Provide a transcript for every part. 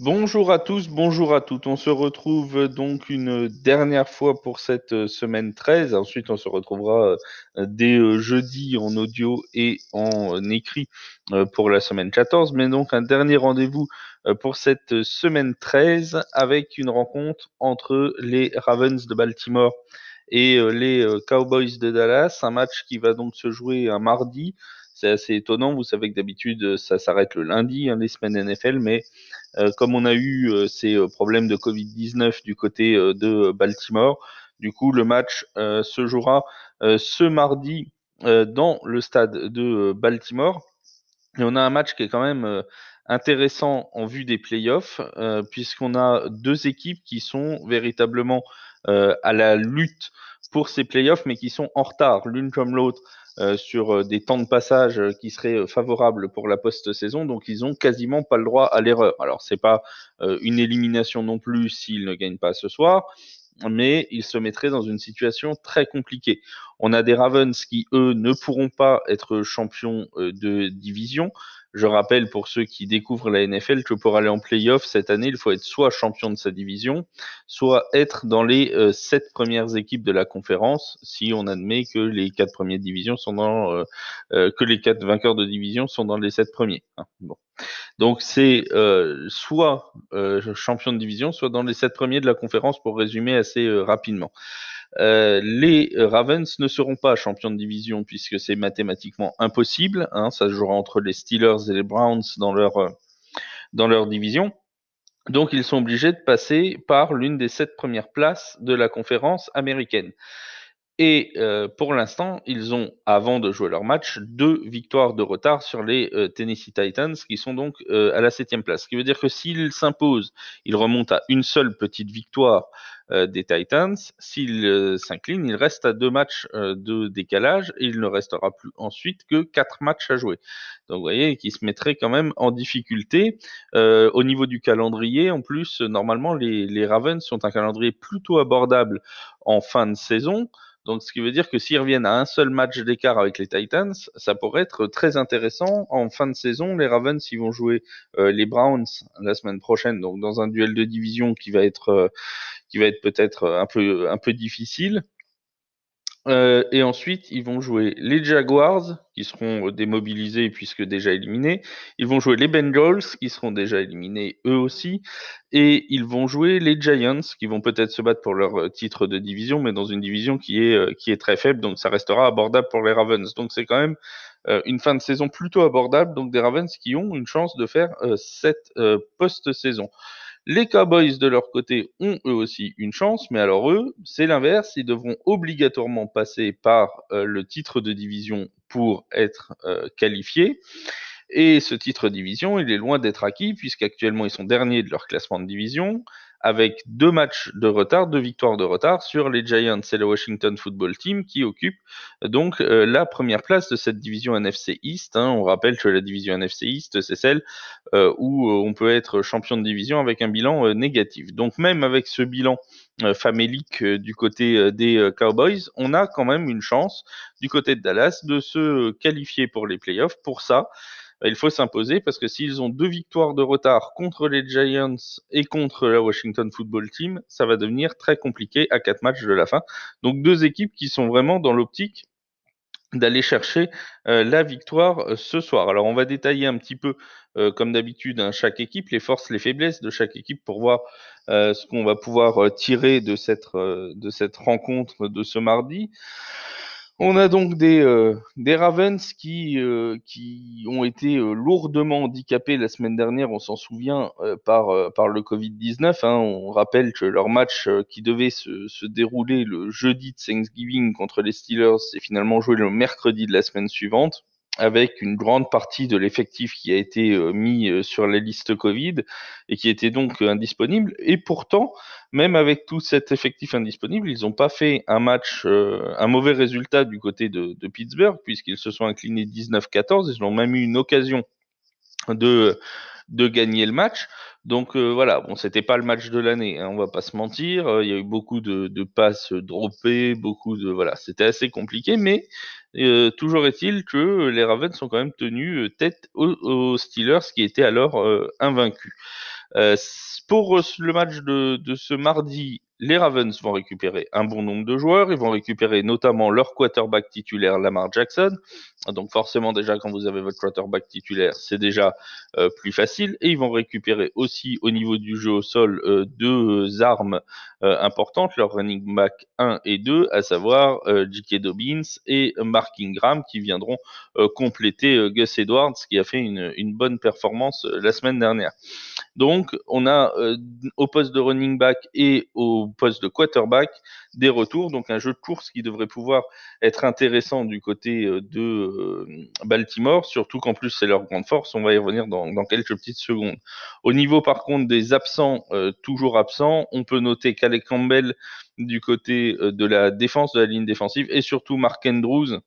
Bonjour à tous, bonjour à toutes. On se retrouve donc une dernière fois pour cette euh, semaine 13. Ensuite, on se retrouvera euh, dès euh, jeudi en audio et en écrit pour la semaine 14. Mais donc un dernier rendez-vous pour cette semaine 13 avec une rencontre entre les Ravens de Baltimore et les Cowboys de Dallas. Un match qui va donc se jouer un mardi c'est assez étonnant. Vous savez que d'habitude, ça s'arrête le lundi, hein, les semaines NFL, mais euh, comme on a eu euh, ces euh, problèmes de Covid-19 du côté de Baltimore, du coup, le match se jouera ce mardi dans le stade de Baltimore. Et on a un match qui est quand même intéressant en vue des playoffs, puisqu'on a deux équipes qui sont véritablement à la lutte pour ces playoffs, mais qui sont en retard l'une comme l'autre euh, sur euh, des temps de passage euh, qui seraient favorables pour la post-saison, donc ils ont quasiment pas le droit à l'erreur. Alors c'est pas une élimination non plus s'ils ne gagnent pas ce soir, mais ils se mettraient dans une situation très compliquée. On a des Ravens qui, eux, ne pourront pas être champions de division, je rappelle pour ceux qui découvrent la NFL que pour aller en playoff cette année, il faut être soit champion de sa division, soit être dans les euh, sept premières équipes de la conférence, si on admet que les quatre premières divisions sont dans euh, euh, que les quatre vainqueurs de division sont dans les sept premiers. Hein. Donc c'est soit champion de division, soit dans les sept premiers de la conférence pour résumer assez rapidement. Euh, les Ravens ne seront pas champions de division puisque c'est mathématiquement impossible. Hein, ça se jouera entre les Steelers et les Browns dans leur, euh, dans leur division. Donc ils sont obligés de passer par l'une des sept premières places de la conférence américaine. Et euh, pour l'instant, ils ont, avant de jouer leur match, deux victoires de retard sur les Tennessee Titans, qui sont donc à la septième place. Ce qui veut dire que s'ils s'imposent, ils remontent à une seule petite victoire euh, des Titans. S'il euh, s'incline, il reste à deux matchs euh, de décalage et il ne restera plus ensuite que quatre matchs à jouer. Donc vous voyez qu'il se mettrait quand même en difficulté. au niveau du calendrier, en plus, normalement, les, les Ravens sont un calendrier plutôt abordable en fin de saison. Donc, ce qui veut dire que s'ils reviennent à un seul match d'écart avec les Titans, ça pourrait être très intéressant. En fin de saison, les Ravens, ils vont jouer les Browns la semaine prochaine, donc dans un duel de division qui va être qui va être peut-être un peu, un peu difficile. Euh, et ensuite, ils vont jouer les Jaguars, qui seront démobilisés puisque déjà éliminés. Ils vont jouer les Bengals, qui seront déjà éliminés eux aussi. Et ils vont jouer les Giants, qui vont peut-être se battre pour leur titre de division, mais dans une division qui est, euh, très faible. Donc ça restera abordable pour les Ravens. Donc c'est quand même euh, une fin de saison plutôt abordable. Donc des Ravens qui ont une chance de faire cette post-saison. Les Cowboys de leur côté ont eux aussi une chance, mais alors eux, c'est l'inverse, ils devront obligatoirement passer par euh, le titre de division pour être euh, qualifiés. Et ce titre de division, il est loin d'être acquis, puisqu'actuellement ils sont derniers de leur classement de division avec deux matchs de retard, deux victoires de retard sur les Giants et le Washington Football Team qui occupent donc euh, la première place de cette division NFC East. Hein. On rappelle que la division NFC East, c'est celle euh, où euh, on peut être champion de division avec un bilan négatif. Donc même avec ce bilan famélique du côté des Cowboys, on a quand même une chance du côté de Dallas de se qualifier pour les playoffs. Pour ça, il faut s'imposer parce que s'ils ont deux victoires de retard contre les Giants et contre la Washington Football Team, ça va devenir très compliqué à quatre matchs de la fin. Donc deux équipes qui sont vraiment dans l'optique d'aller chercher euh, la victoire euh, ce soir. Alors on va détailler un petit peu, euh, comme d'habitude, hein, chaque équipe, les forces, les faiblesses de chaque équipe pour voir ce qu'on va pouvoir tirer de cette, de cette rencontre de ce mardi. On a donc des, euh, Ravens qui, euh, qui ont été euh, lourdement handicapés la semaine dernière, on s'en souvient, par, par le Covid-19. Hein. On rappelle que leur match qui devait se, se, dérouler le jeudi de Thanksgiving contre les Steelers s'est finalement joué le mercredi de la semaine suivante avec une grande partie de l'effectif qui a été euh, mis euh, sur la liste Covid et qui était donc euh, indisponible. Et pourtant, même avec tout cet effectif indisponible, ils n'ont pas fait un match, un mauvais résultat du côté de Pittsburgh, puisqu'ils se sont inclinés 19-14. Ils ont même eu une occasion de, de gagner le match. Donc voilà, bon, c'était pas le match de l'année, hein, on va pas se mentir. Il y a eu beaucoup de, de passes droppées, beaucoup de voilà, c'était assez compliqué, mais euh, toujours est-il que les Ravens sont quand même tenus euh, tête aux, Steelers qui étaient alors euh, invaincus. pour le match de, de ce mardi, les Ravens vont récupérer un bon nombre de joueurs. Ils vont récupérer notamment leur quarterback titulaire, Lamar Jackson. Donc forcément déjà quand vous avez votre quarterback titulaire, c'est déjà euh, plus facile. Et ils vont récupérer aussi au niveau du jeu au sol euh, deux armes euh, importantes, leur running back 1 et 2, à savoir J.K. Dobbins et Mark Ingram qui viendront compléter Gus Edwards qui a fait une bonne performance la semaine dernière. Donc on a au poste de running back et au poste de quarterback des retours, donc un jeu de course qui devrait pouvoir être intéressant du côté de euh, Baltimore, surtout qu'en plus c'est leur grande force, on va y revenir dans, quelques petites secondes. Au niveau par contre des absents, euh, toujours absents, on peut noter Calais Campbell du côté euh, de la défense, de la ligne défensive, et surtout Mark Andrews,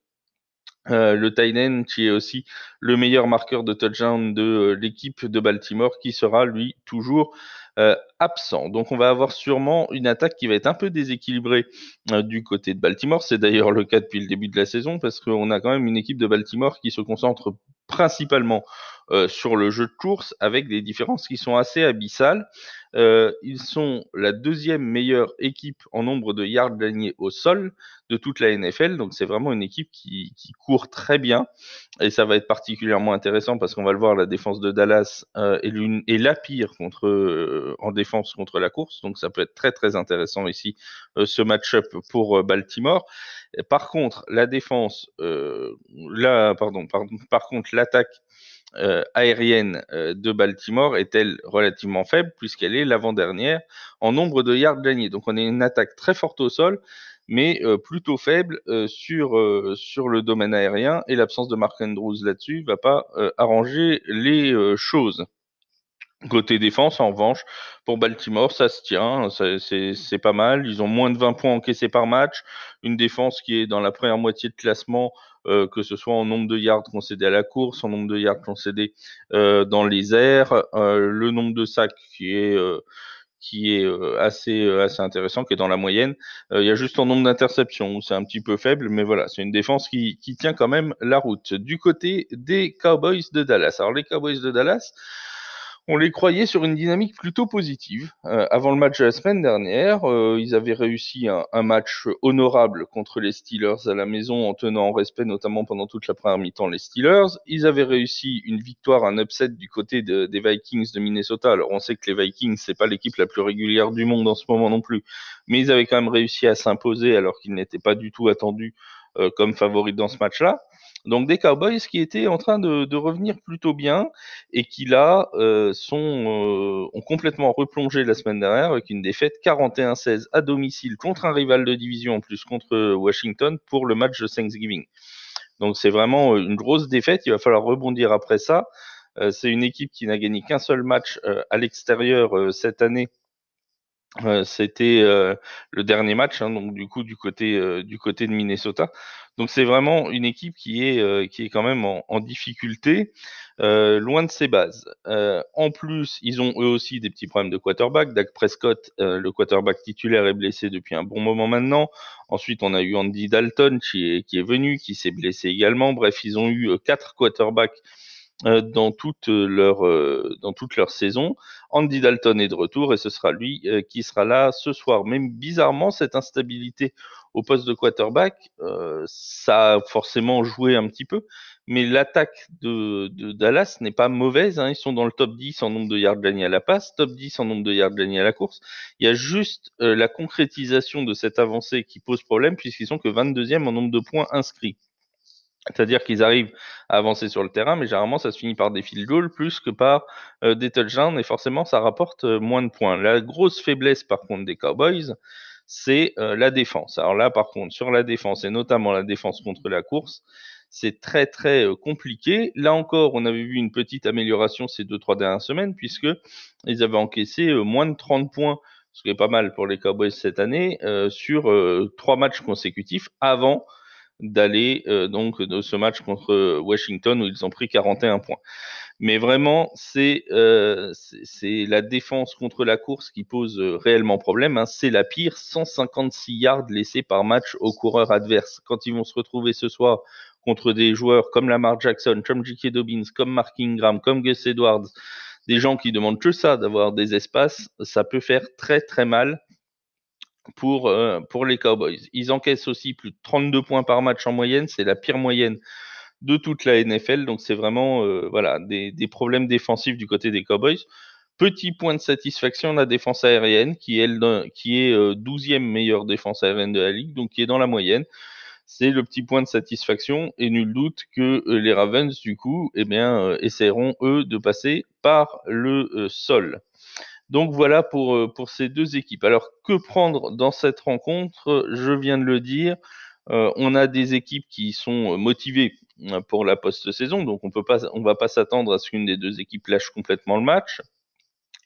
le Tynan qui est aussi le meilleur marqueur de touchdown de l'équipe de Baltimore qui sera lui toujours euh, absent. Donc on va avoir sûrement une attaque qui va être un peu déséquilibrée euh, du côté de Baltimore. C'est d'ailleurs le cas depuis le début de la saison parce qu'on a quand même une équipe de Baltimore qui se concentre principalement euh, sur le jeu de course avec des différences qui sont assez abyssales. Euh, ils sont la deuxième meilleure équipe en nombre de yards gagnés au sol de toute la NFL. Donc c'est vraiment une équipe qui, court très bien. Et ça va être particulièrement intéressant parce qu'on va le voir, la défense de Dallas euh, est, la pire euh, en défense contre la course. Donc ça peut être très très intéressant ici, ce match-up pour Baltimore. Par contre, la défense, là, pardon, pardon, par contre, l'attaque euh, aérienne euh, de Baltimore est-elle relativement faible puisqu'elle est l'avant-dernière en nombre de yards gagnés. Donc on a une attaque très forte au sol, mais euh, plutôt faible sur, le domaine aérien et l'absence de Mark Andrews là-dessus va pas arranger les choses. Côté défense, en revanche, pour Baltimore, ça se tient, c'est pas mal. Ils ont moins de 20 points encaissés par match, une défense qui est dans la première moitié de classement euh, que ce soit en nombre de yards concédés à la course, en nombre de yards concédés euh, dans les airs, euh, le nombre de sacs qui est qui est assez assez intéressant, qui est dans la moyenne. il y a juste en nombre d'interceptions où c'est un petit peu faible, mais voilà, c'est une défense qui, qui tient quand même la route. Du côté des Cowboys de Dallas. Alors les Cowboys de Dallas, on les croyait sur une dynamique plutôt positive. Euh, avant le match de la semaine dernière, euh, ils avaient réussi un, match honorable contre les Steelers à la maison en tenant en respect notamment pendant toute la première mi-temps les Steelers. Ils avaient réussi une victoire, un upset du côté des Vikings de Minnesota. Alors on sait que les Vikings c'est pas l'équipe la plus régulière du monde en ce moment non plus, mais ils avaient quand même réussi à s'imposer alors qu'ils n'étaient pas du tout attendus euh, comme favoris dans ce match-là. Donc des Cowboys qui étaient en train de, revenir plutôt bien et qui là euh, sont euh, ont complètement replongé la semaine dernière avec une défaite 41-16 à domicile contre un rival de division en plus contre Washington pour le match de Thanksgiving. Donc c'est vraiment une grosse défaite. Il va falloir rebondir après ça. Euh, c'est une équipe qui n'a gagné qu'un seul match à l'extérieur cette année euh, c'était euh, le dernier match, hein, euh, du côté de Minnesota. Donc c'est vraiment une équipe qui est quand même en, difficulté, loin de ses bases. en plus, ils ont eux aussi des petits problèmes de quarterback. Dak Prescott, le quarterback titulaire, est blessé depuis un bon moment maintenant. Ensuite, on a eu Andy Dalton qui est venu, qui s'est blessé également. Bref, ils ont eu quatre quarterbacks dans toute leur euh, dans toute leur saison. Andy Dalton est de retour et ce sera lui euh, qui sera là ce soir. Même bizarrement, cette instabilité au poste de quarterback, ça a forcément joué un petit peu, mais l'attaque de, de, Dallas n'est pas mauvaise. Hein. Ils sont dans le top 10 en nombre de yards gagnés à la passe, top 10 en nombre de yards gagnés à la course. Il y a juste la concrétisation de cette avancée qui pose problème puisqu'ils sont que 22e en nombre de points inscrits. C'est-à-dire qu'ils arrivent à avancer sur le terrain, mais généralement ça se finit par des field goals plus que par euh, des touchdowns, et forcément ça rapporte euh, moins de points. La grosse faiblesse par contre des Cowboys, c'est euh, la défense. Alors là par contre, sur la défense, et notamment la défense contre la course, c'est très très compliqué. Là encore, on avait vu une petite amélioration ces deux trois dernières semaines, puisque ils avaient encaissé moins de 30 points, ce qui est pas mal pour les Cowboys cette année, sur trois matchs consécutifs avant d'aller euh, donc de ce match contre Washington où ils ont pris 41 points. Mais vraiment, c'est euh, la défense contre la course qui pose euh, réellement problème. Hein. C'est la pire, 156 yards laissés par match aux coureurs adverses. Quand ils vont se retrouver ce soir contre des joueurs comme Lamar Jackson, comme J.K. Dobbins, comme Mark Ingram, comme Gus Edwards, des gens qui demandent que ça, d'avoir des espaces, ça peut faire très très mal pour, euh, pour les Cowboys. Ils encaissent aussi plus de 32 points par match en moyenne, c'est la pire moyenne de toute la NFL, donc c'est vraiment euh, voilà des, des, problèmes défensifs du côté des Cowboys. Petit point de satisfaction, la défense aérienne qui est, qui est 12e meilleure défense aérienne de la ligue, donc qui est dans la moyenne c'est le petit point de satisfaction et nul doute que euh, les Ravens du coup eh bien euh, essaieront eux de passer par le euh, sol. Donc voilà pour, pour ces deux équipes. Alors que prendre dans cette rencontre? Je viens de le dire. on a des équipes qui sont motivées pour la post-saison, donc on on va pas s'attendre à ce qu'une des deux équipes lâche complètement le match.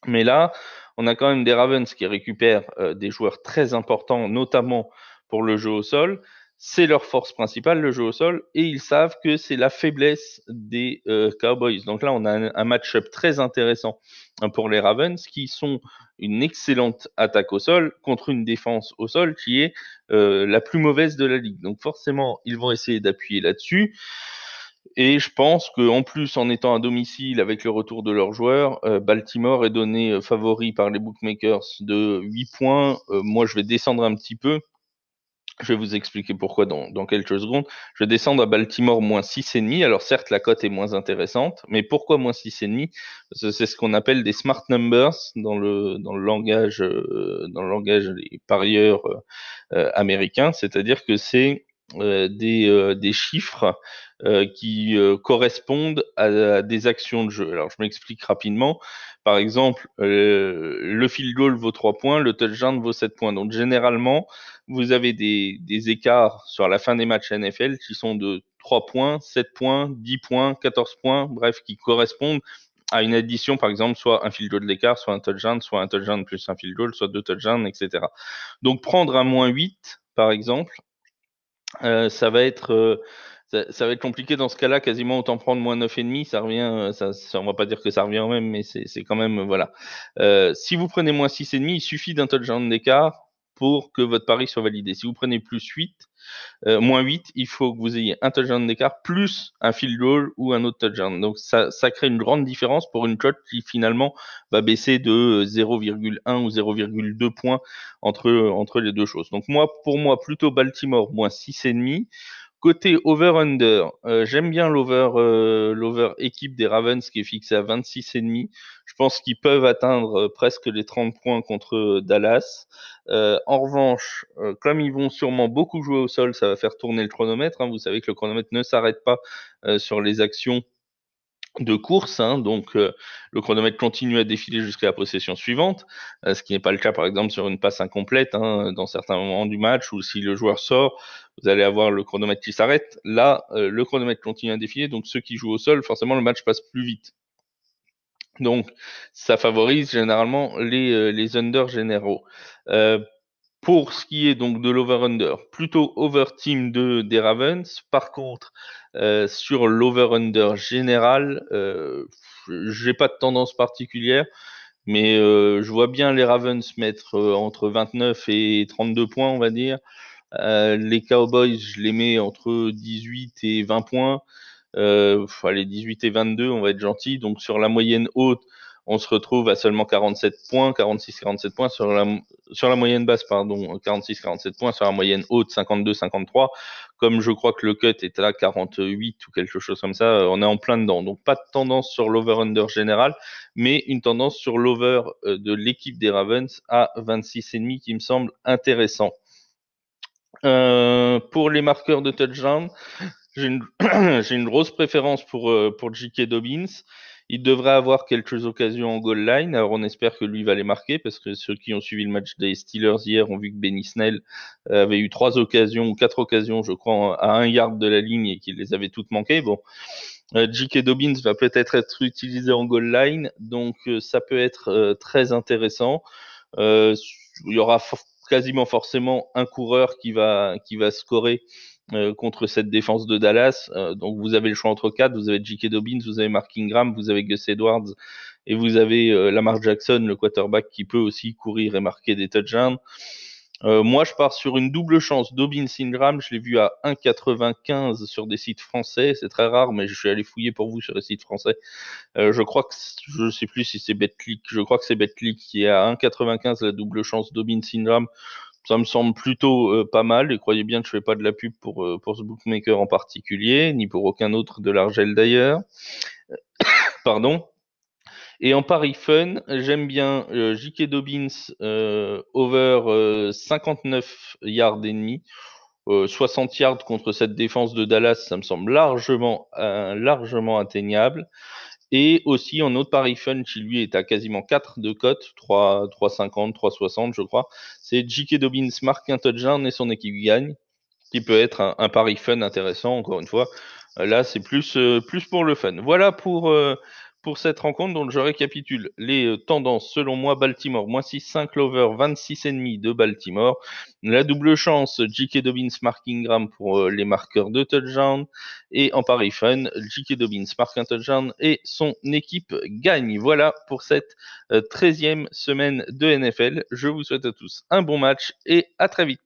Mais là, on a quand même des Ravens qui récupèrent des joueurs très importants, notamment pour le jeu au sol c'est leur force principale, le jeu au sol, et ils savent que c'est la faiblesse des euh, Cowboys. Donc là, on a un, match-up très intéressant hein, pour les Ravens, qui sont une excellente attaque au sol contre une défense au sol qui est euh, la plus mauvaise de la ligue. Donc forcément, ils vont essayer d'appuyer là-dessus. Et je pense qu'en plus, en étant à domicile avec le retour de leurs joueurs, euh, Baltimore est donné favori par les bookmakers de 8 points. moi, je vais descendre un petit peu je vais vous expliquer pourquoi dans, dans, quelques secondes. Je vais descendre à Baltimore moins 6,5. Alors certes, la cote est moins intéressante, mais pourquoi moins 6,5 C'est ce qu'on appelle des smart numbers dans le, dans le langage, euh, dans le langage des parieurs euh, euh, américains. C'est-à-dire que c'est des, des chiffres qui correspondent à, des actions de jeu. Alors je m'explique rapidement. Par exemple, le field goal vaut 3 points, le touchdown vaut 7 points. Donc généralement, vous avez des, des, écarts sur la fin des matchs NFL qui sont de 3 points, 7 points, 10 points, 14 points, bref, qui correspondent à une addition, par exemple, soit un field goal d'écart, soit un touchdown, soit un touchdown plus un field goal, soit deux touchdowns, etc. Donc prendre un moins 8, par exemple, euh, ça va être euh, ça, va être compliqué dans ce cas-là, quasiment autant prendre moins 9,5, ça revient, euh, ça, ça, on va pas dire que ça revient même, mais c'est quand même, voilà. Si vous prenez moins 6,5, il suffit d'un touchdown d'écart pour que votre pari soit validé. Si vous prenez plus 8, euh, moins 8, il faut que vous ayez un touchdown d'écart plus un field goal ou un autre touchdown. Donc ça, crée une grande différence pour une cote qui finalement va baisser de 0,1 ou 0,2 points entre, entre les deux choses. Donc moi, pour moi, plutôt Baltimore moins 6,5. Côté over-under, euh, j'aime bien l'over euh, l'over équipe des Ravens qui est fixé à 26,5. Je pense qu'ils peuvent atteindre euh, presque les 30 points contre Dallas. en revanche, comme ils vont sûrement beaucoup jouer au sol, ça va faire tourner le chronomètre. Hein. Vous savez que le chronomètre ne s'arrête pas sur les actions de course, hein, donc euh, le chronomètre continue à défiler jusqu'à la possession suivante, euh, ce qui n'est pas le cas par exemple sur une passe incomplète hein, dans certains moments du match ou si le joueur sort, vous allez avoir le chronomètre qui s'arrête. Là, euh, le chronomètre continue à défiler, donc ceux qui jouent au sol, forcément le match passe plus vite. Donc ça favorise généralement les, les under généraux. Pour ce qui est donc de l'over-under, plutôt over-team de, des Ravens. Par contre, euh, sur l'over-under général, euh, j'ai pas de tendance particulière, mais euh, je vois bien les Ravens mettre euh, entre 29 et 32 points, on va dire. Euh, les Cowboys, je les mets entre 18 et 20 points. Euh, allez, 18 et 22, on va être gentil. Donc sur la moyenne haute, on se retrouve à seulement 47 points, 46-47 points sur la, moyenne basse, pardon, 46-47 points sur la moyenne haute, 52-53. Comme je crois que le cut est à 48 ou quelque chose comme ça, on est en plein dedans. Donc pas de tendance sur l'over-under général, mais une tendance sur l'over euh, de l'équipe des Ravens à 26,5 qui me semble intéressant. Euh, pour les marqueurs de touchdown, j'ai une, une, grosse préférence pour, euh, pour J.K. Dobbins. Il devrait avoir quelques occasions en goal line. Alors on espère que lui va les marquer parce que ceux qui ont suivi le match des Steelers hier ont vu que Benny Snell euh, avait eu trois occasions ou quatre occasions, je crois, à un yard de la ligne et qu'il les avait toutes manquées. Bon. Euh, J.K. Dobbins va peut-être être utilisé en goal line, donc ça peut être très intéressant. il y aura quasiment forcément un coureur qui va qui va scorer contre cette défense de Dallas. Euh, donc vous avez le choix entre quatre. Vous avez J.K. Dobbins, vous avez Mark Ingram, vous avez Gus Edwards et vous avez euh, Lamar Jackson, le quarterback qui peut aussi courir et marquer des touchdowns. Euh, moi, je pars sur une double chance. Dobbins Ingram, je l'ai vu à 1,95 sur des sites français. C'est très rare, mais je suis allé fouiller pour vous sur les sites français. Euh, je crois que je sais plus si c'est BetClick. Je crois que c'est qui est à 1,95 la double chance Dobbins Ingram. Ça me semble plutôt euh, pas mal. Et croyez bien que je fais pas de la pub pour pour ce bookmaker en particulier, ni pour aucun autre de l'Argel d'ailleurs. Pardon. Et en Paris Fun, j'aime bien euh, J.K. Dobbins euh, over 59 euh, yards et demi. 60 yards contre cette défense de Dallas, ça me semble largement, largement atteignable. Et aussi en autre Paris Fun, qui lui est à quasiment 4 de cote, 3, 3,50, 3,60 je crois. C'est J.K. Dobbins marque un touchdown et son équipe gagne, qui peut être un, Paris Fun intéressant, encore une fois. Là, c'est plus, plus pour le fun. Voilà pour pour cette rencontre. Donc je récapitule les euh, tendances. Selon moi, Baltimore, moins 6-5 l'over, 26,5 de Baltimore. La double chance, J.K. Dobbins, Mark Ingram pour euh, les marqueurs de touchdown. Et en Paris Fun, J.K. Dobbins marque un touchdown et son équipe gagne. Voilà pour cette 13e euh, semaine de NFL. Je vous souhaite à tous un bon match et à très vite.